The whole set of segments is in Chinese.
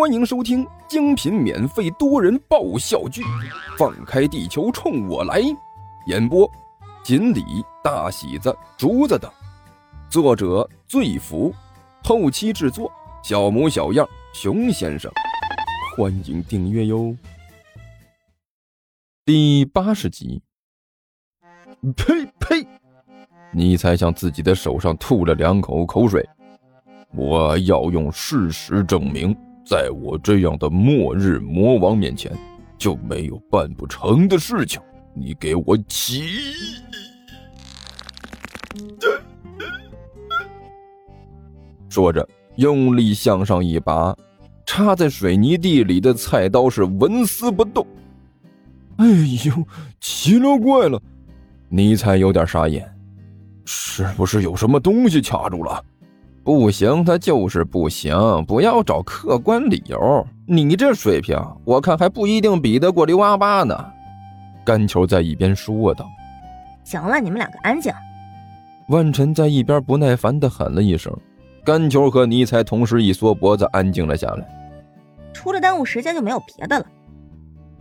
欢迎收听精品免费多人爆笑剧《放开地球冲我来》，演播：锦鲤、大喜子、竹子等，作者：醉福，后期制作：小模小样、熊先生。欢迎订阅哟。第八十集。呸呸！尼才向自己的手上吐了两口口水。我要用事实证明。在我这样的末日魔王面前，就没有办不成的事情。你给我起！说着，用力向上一拔，插在水泥地里的菜刀是纹丝不动。哎呦，奇了怪了！尼采有点傻眼，是不是有什么东西卡住了？不行，他就是不行。不要找客观理由。你这水平，我看还不一定比得过刘阿八呢。甘球在一边说道：“行了，你们两个安静。”万晨在一边不耐烦地喊了一声。甘球和尼才同时一缩脖子，安静了下来。除了耽误时间，就没有别的了。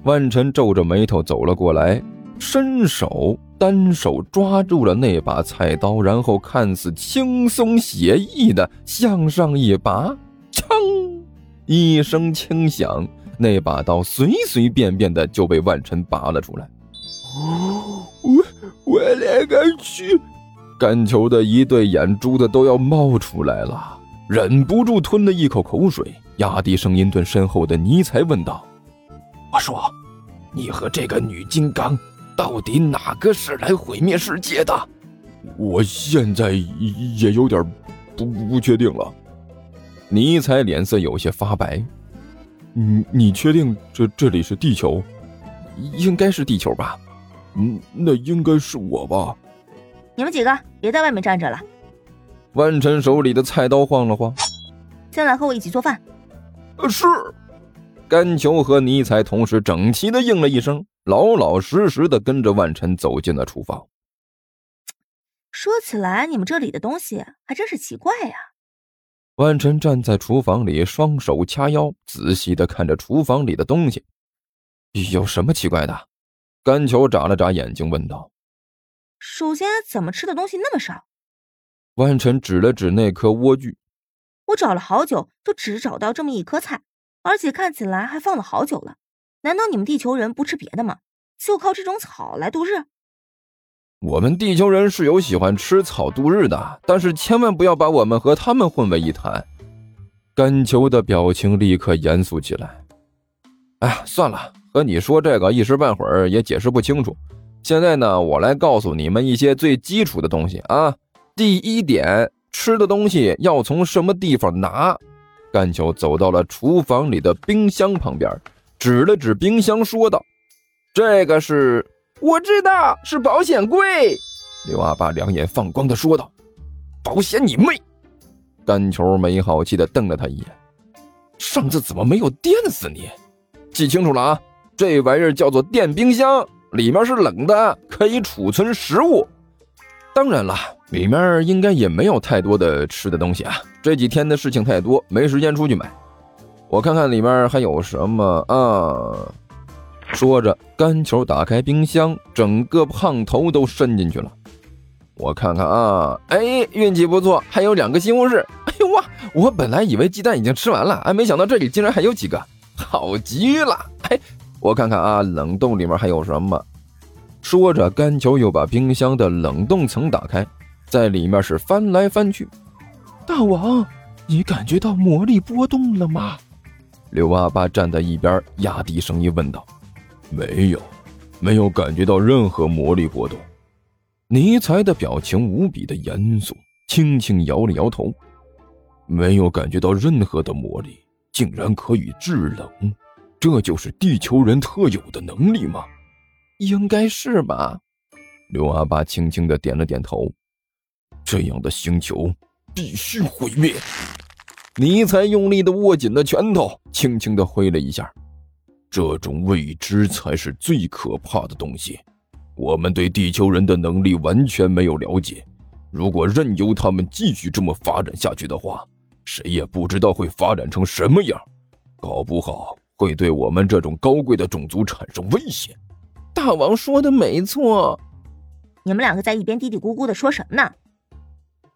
万晨皱着眉头走了过来，伸手。单手抓住了那把菜刀，然后看似轻松写意的向上一拔，锵！一声轻响，那把刀随随便便的就被万晨拔了出来。我我勒个去！甘球的一对眼珠子都要冒出来了，忍不住吞了一口口水，压低声音对身后的尼才问道：“我说，你和这个女金刚？”到底哪个是来毁灭世界的？我现在也有点不不确定了。尼采脸色有些发白。你你确定这这里是地球？应该是地球吧？嗯，那应该是我吧？你们几个别在外面站着了。万晨手里的菜刀晃了晃。先来和我一起做饭。是。甘球和尼采同时整齐的应了一声。老老实实的跟着万晨走进了厨房。说起来，你们这里的东西还真是奇怪呀。万晨站在厨房里，双手掐腰，仔细的看着厨房里的东西。有什么奇怪的？甘球眨了眨眼睛，问道：“首先，怎么吃的东西那么少？”万晨指了指那颗莴苣。我找了好久，就只找到这么一颗菜，而且看起来还放了好久了。难道你们地球人不吃别的吗？就靠这种草来度日？我们地球人是有喜欢吃草度日的，但是千万不要把我们和他们混为一谈。甘球的表情立刻严肃起来。哎，算了，和你说这个一时半会儿也解释不清楚。现在呢，我来告诉你们一些最基础的东西啊。第一点，吃的东西要从什么地方拿？甘球走到了厨房里的冰箱旁边。指了指冰箱，说道：“这个是我知道，是保险柜。”刘阿爸两眼放光的说道：“保险你妹！”甘球没好气的瞪了他一眼：“上次怎么没有电死你？记清楚了啊！这玩意儿叫做电冰箱，里面是冷的，可以储存食物。当然了，里面应该也没有太多的吃的东西啊。这几天的事情太多，没时间出去买。”我看看里面还有什么啊？说着，甘球打开冰箱，整个胖头都伸进去了。我看看啊，哎，运气不错，还有两个西红柿。哎呦哇！我本来以为鸡蛋已经吃完了，哎，没想到这里竟然还有几个，好极了！哎，我看看啊，冷冻里面还有什么？说着，甘球又把冰箱的冷冻层打开，在里面是翻来翻去。大王，你感觉到魔力波动了吗？刘阿八站在一边，压低声音问道：“没有，没有感觉到任何魔力波动。”尼才的表情无比的严肃，轻轻摇了摇头：“没有感觉到任何的魔力，竟然可以制冷，这就是地球人特有的能力吗？”“应该是吧。”刘阿八轻轻的点了点头：“这样的星球必须毁灭。”尼才用力的握紧了拳头，轻轻的挥了一下。这种未知才是最可怕的东西。我们对地球人的能力完全没有了解，如果任由他们继续这么发展下去的话，谁也不知道会发展成什么样。搞不好会对我们这种高贵的种族产生威胁。大王说的没错，你们两个在一边嘀嘀咕咕的说什么呢？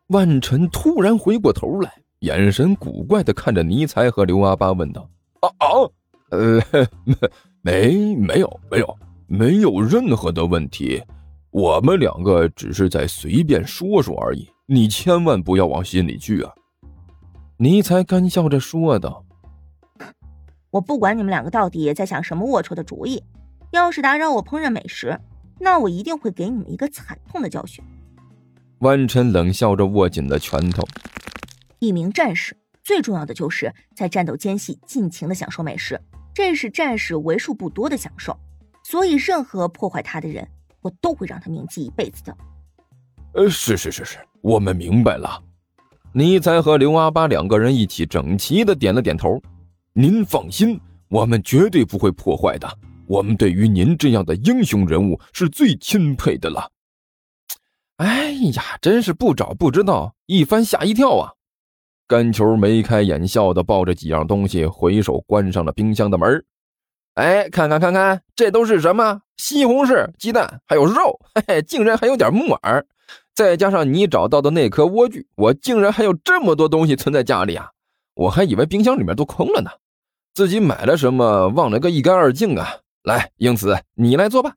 万晨突然回过头来，眼神古怪的看着尼才和刘阿八，问道：“啊啊，呃，没没有没有没有任何的问题，我们两个只是在随便说说而已，你千万不要往心里去啊。”尼才干笑着说道：“我不管你们两个到底在想什么龌龊的主意，要是打扰我烹饪美食，那我一定会给你们一个惨痛的教训。”万晨冷笑着握紧了拳头。一名战士最重要的就是在战斗间隙尽情的享受美食，这是战士为数不多的享受。所以，任何破坏他的人，我都会让他铭记一辈子的。呃，是是是是，我们明白了。尼才和刘阿八两个人一起整齐的点了点头。您放心，我们绝对不会破坏的。我们对于您这样的英雄人物是最钦佩的了。哎呀，真是不找不知道，一番吓一跳啊！甘球眉开眼笑的抱着几样东西，回手关上了冰箱的门。哎，看看看看，这都是什么？西红柿、鸡蛋，还有肉，嘿嘿，竟然还有点木耳，再加上你找到的那颗莴苣，我竟然还有这么多东西存在家里啊！我还以为冰箱里面都空了呢，自己买了什么忘了个一干二净啊！来，英子，你来做吧。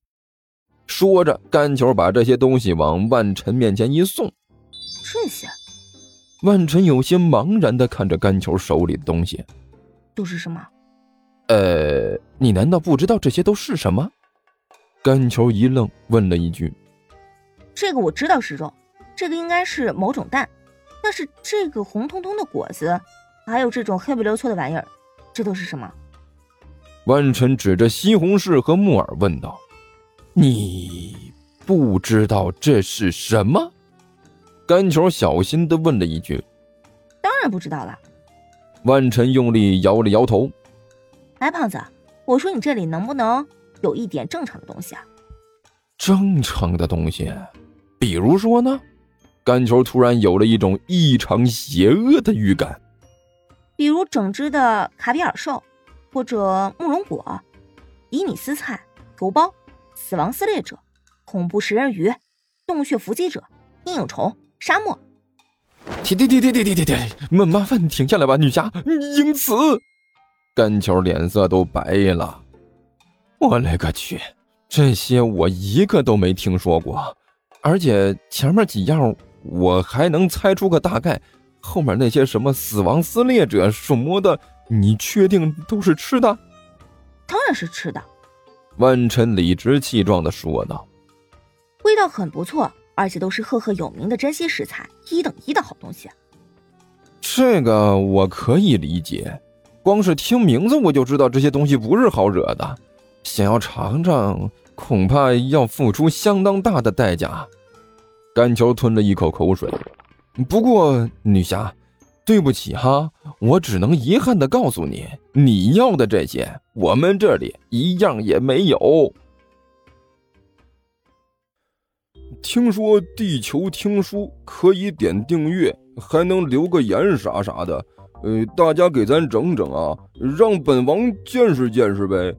说着，甘球把这些东西往万晨面前一送。这些，万晨有些茫然的看着甘球手里的东西，都是什么？呃，你难道不知道这些都是什么？甘球一愣，问了一句：“这个我知道是肉，这个应该是某种蛋，但是这个红彤彤的果子，还有这种黑不溜秋的玩意儿，这都是什么？”万晨指着西红柿和木耳问道。你不知道这是什么？甘球小心的问了一句。当然不知道了。万晨用力摇了摇头。哎，胖子，我说你这里能不能有一点正常的东西啊？正常的东西，比如说呢？甘球突然有了一种异常邪恶的预感。比如整只的卡比尔兽，或者慕容果、伊米斯菜、油包。死亡撕裂者、恐怖食人鱼、洞穴伏击者、阴影虫、沙漠。停停停停停停停停！麻麻烦你停下来吧，女侠。英子，甘球脸色都白了。我勒个去，这些我一个都没听说过，而且前面几样我还能猜出个大概，后面那些什么死亡撕裂者什么的，你确定都是吃的？当然是吃的。万晨理直气壮的说道：“味道很不错，而且都是赫赫有名的珍稀食材，一等一的好东西。”这个我可以理解，光是听名字我就知道这些东西不是好惹的，想要尝尝，恐怕要付出相当大的代价。甘球吞了一口口水，不过女侠。对不起哈，我只能遗憾的告诉你，你要的这些，我们这里一样也没有。听说地球听书可以点订阅，还能留个言啥啥的，呃，大家给咱整整啊，让本王见识见识呗。